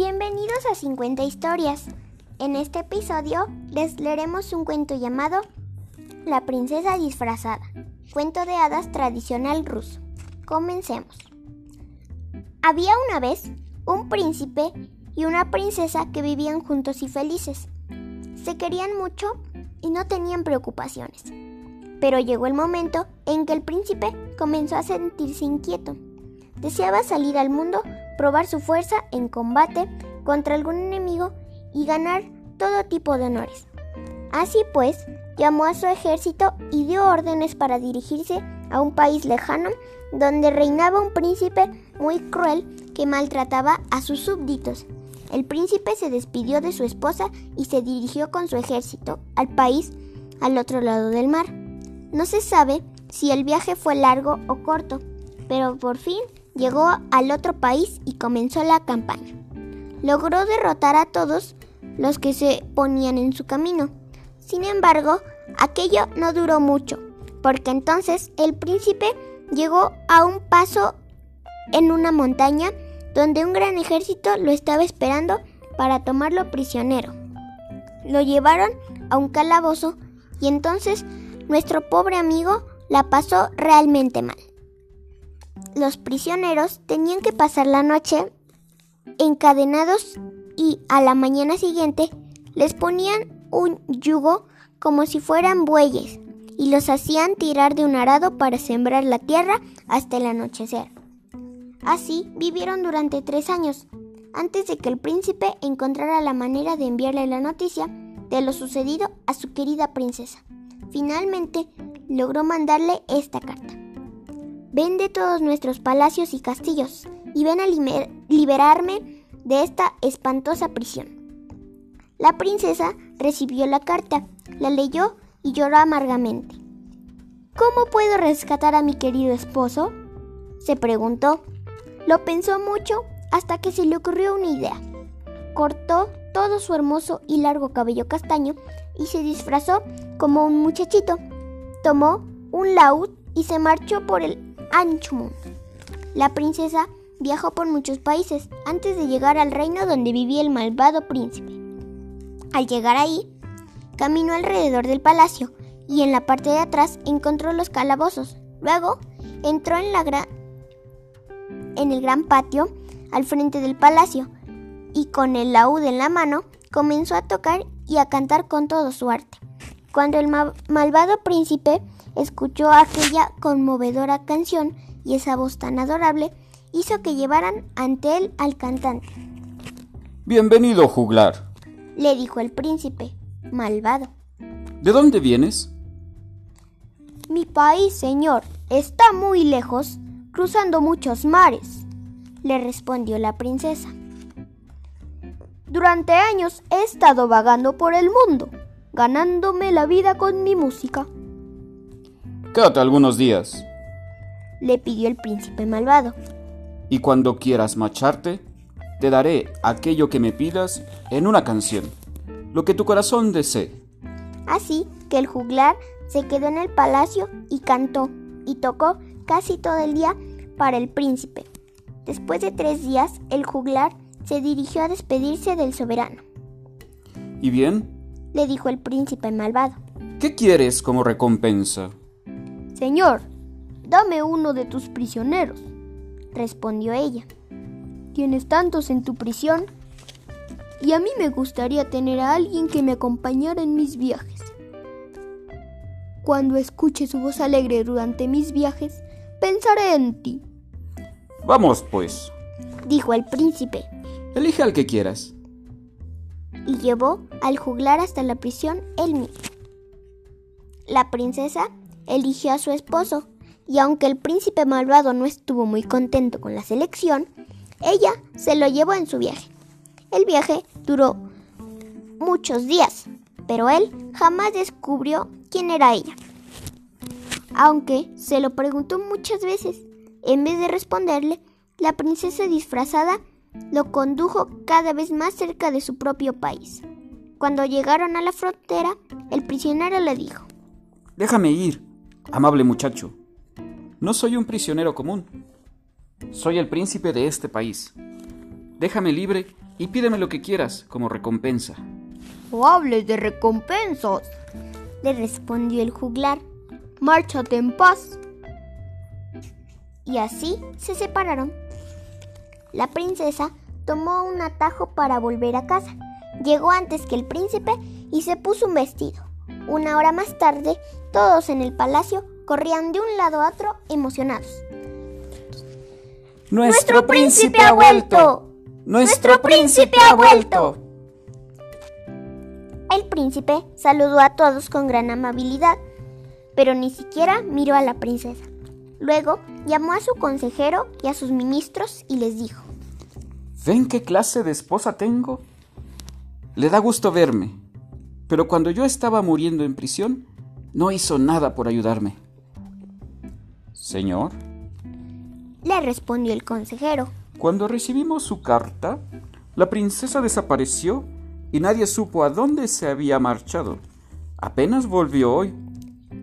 Bienvenidos a 50 historias. En este episodio les leeremos un cuento llamado La princesa disfrazada, cuento de hadas tradicional ruso. Comencemos. Había una vez un príncipe y una princesa que vivían juntos y felices. Se querían mucho y no tenían preocupaciones. Pero llegó el momento en que el príncipe comenzó a sentirse inquieto. Deseaba salir al mundo probar su fuerza en combate contra algún enemigo y ganar todo tipo de honores. Así pues, llamó a su ejército y dio órdenes para dirigirse a un país lejano donde reinaba un príncipe muy cruel que maltrataba a sus súbditos. El príncipe se despidió de su esposa y se dirigió con su ejército al país al otro lado del mar. No se sabe si el viaje fue largo o corto, pero por fin llegó al otro país y comenzó la campaña. Logró derrotar a todos los que se ponían en su camino. Sin embargo, aquello no duró mucho, porque entonces el príncipe llegó a un paso en una montaña donde un gran ejército lo estaba esperando para tomarlo prisionero. Lo llevaron a un calabozo y entonces nuestro pobre amigo la pasó realmente mal los prisioneros tenían que pasar la noche encadenados y a la mañana siguiente les ponían un yugo como si fueran bueyes y los hacían tirar de un arado para sembrar la tierra hasta el anochecer. Así vivieron durante tres años, antes de que el príncipe encontrara la manera de enviarle la noticia de lo sucedido a su querida princesa. Finalmente logró mandarle esta carta. Vende todos nuestros palacios y castillos y ven a liberarme de esta espantosa prisión. La princesa recibió la carta, la leyó y lloró amargamente. ¿Cómo puedo rescatar a mi querido esposo? se preguntó. Lo pensó mucho hasta que se le ocurrió una idea. Cortó todo su hermoso y largo cabello castaño y se disfrazó como un muchachito. Tomó un laúd y se marchó por el ancho La princesa viajó por muchos países antes de llegar al reino donde vivía el malvado príncipe. Al llegar ahí, caminó alrededor del palacio y en la parte de atrás encontró los calabozos. Luego entró en, la en el gran patio al frente del palacio y con el laúd en la mano comenzó a tocar y a cantar con todo su arte. Cuando el malvado príncipe escuchó aquella conmovedora canción y esa voz tan adorable hizo que llevaran ante él al cantante. Bienvenido, juglar, le dijo el príncipe, malvado. ¿De dónde vienes? Mi país, señor, está muy lejos, cruzando muchos mares, le respondió la princesa. Durante años he estado vagando por el mundo, ganándome la vida con mi música. Quédate algunos días, le pidió el príncipe malvado. Y cuando quieras marcharte, te daré aquello que me pidas en una canción, lo que tu corazón desee. Así que el juglar se quedó en el palacio y cantó y tocó casi todo el día para el príncipe. Después de tres días, el juglar se dirigió a despedirse del soberano. ¿Y bien? le dijo el príncipe malvado. ¿Qué quieres como recompensa? Señor, dame uno de tus prisioneros, respondió ella. Tienes tantos en tu prisión y a mí me gustaría tener a alguien que me acompañara en mis viajes. Cuando escuche su voz alegre durante mis viajes, pensaré en ti. Vamos, pues, dijo el príncipe. Elige al que quieras. Y llevó al juglar hasta la prisión él mismo. La princesa eligió a su esposo, y aunque el príncipe malvado no estuvo muy contento con la selección, ella se lo llevó en su viaje. El viaje duró muchos días, pero él jamás descubrió quién era ella. Aunque se lo preguntó muchas veces, en vez de responderle, la princesa disfrazada lo condujo cada vez más cerca de su propio país. Cuando llegaron a la frontera, el prisionero le dijo, Déjame ir, Amable muchacho, no soy un prisionero común. Soy el príncipe de este país. Déjame libre y pídeme lo que quieras como recompensa. No hables de recompensas, le respondió el juglar. Márchate en paz. Y así se separaron. La princesa tomó un atajo para volver a casa. Llegó antes que el príncipe y se puso un vestido. Una hora más tarde, todos en el palacio corrían de un lado a otro emocionados. ¡Nuestro, príncipe, ha vuelto! ¡Nuestro príncipe ha vuelto! El príncipe saludó a todos con gran amabilidad, pero ni siquiera miró a la princesa. Luego llamó a su consejero y a sus ministros y les dijo, ¿Ven qué clase de esposa tengo? Le da gusto verme, pero cuando yo estaba muriendo en prisión, no hizo nada por ayudarme. Señor, le respondió el consejero. Cuando recibimos su carta, la princesa desapareció y nadie supo a dónde se había marchado. Apenas volvió hoy.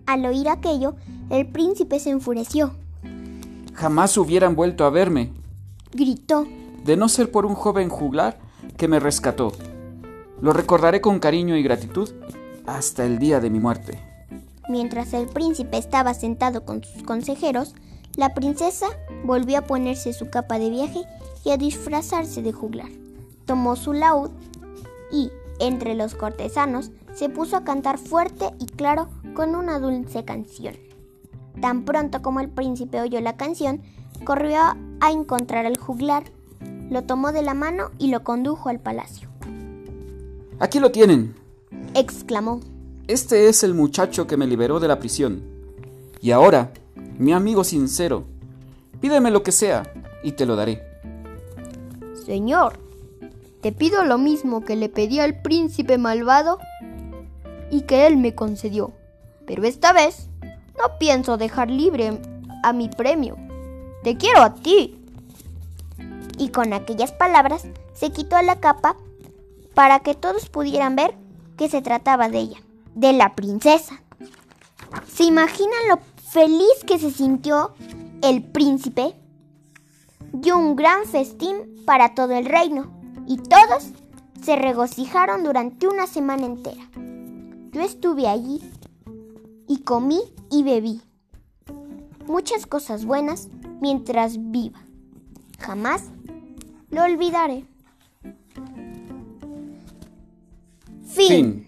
Al oír aquello, el príncipe se enfureció. Jamás hubieran vuelto a verme. Gritó. De no ser por un joven juglar que me rescató. Lo recordaré con cariño y gratitud hasta el día de mi muerte. Mientras el príncipe estaba sentado con sus consejeros, la princesa volvió a ponerse su capa de viaje y a disfrazarse de juglar. Tomó su laúd y, entre los cortesanos, se puso a cantar fuerte y claro con una dulce canción. Tan pronto como el príncipe oyó la canción, corrió a encontrar al juglar, lo tomó de la mano y lo condujo al palacio. Aquí lo tienen, exclamó. Este es el muchacho que me liberó de la prisión. Y ahora, mi amigo sincero, pídeme lo que sea y te lo daré. Señor, te pido lo mismo que le pedí al príncipe malvado y que él me concedió. Pero esta vez no pienso dejar libre a mi premio. Te quiero a ti. Y con aquellas palabras se quitó la capa para que todos pudieran ver que se trataba de ella, de la princesa. ¿Se imaginan lo feliz que se sintió el príncipe? Dio un gran festín para todo el reino y todos se regocijaron durante una semana entera. Yo estuve allí y comí y bebí muchas cosas buenas mientras viva. Jamás lo olvidaré. Fin.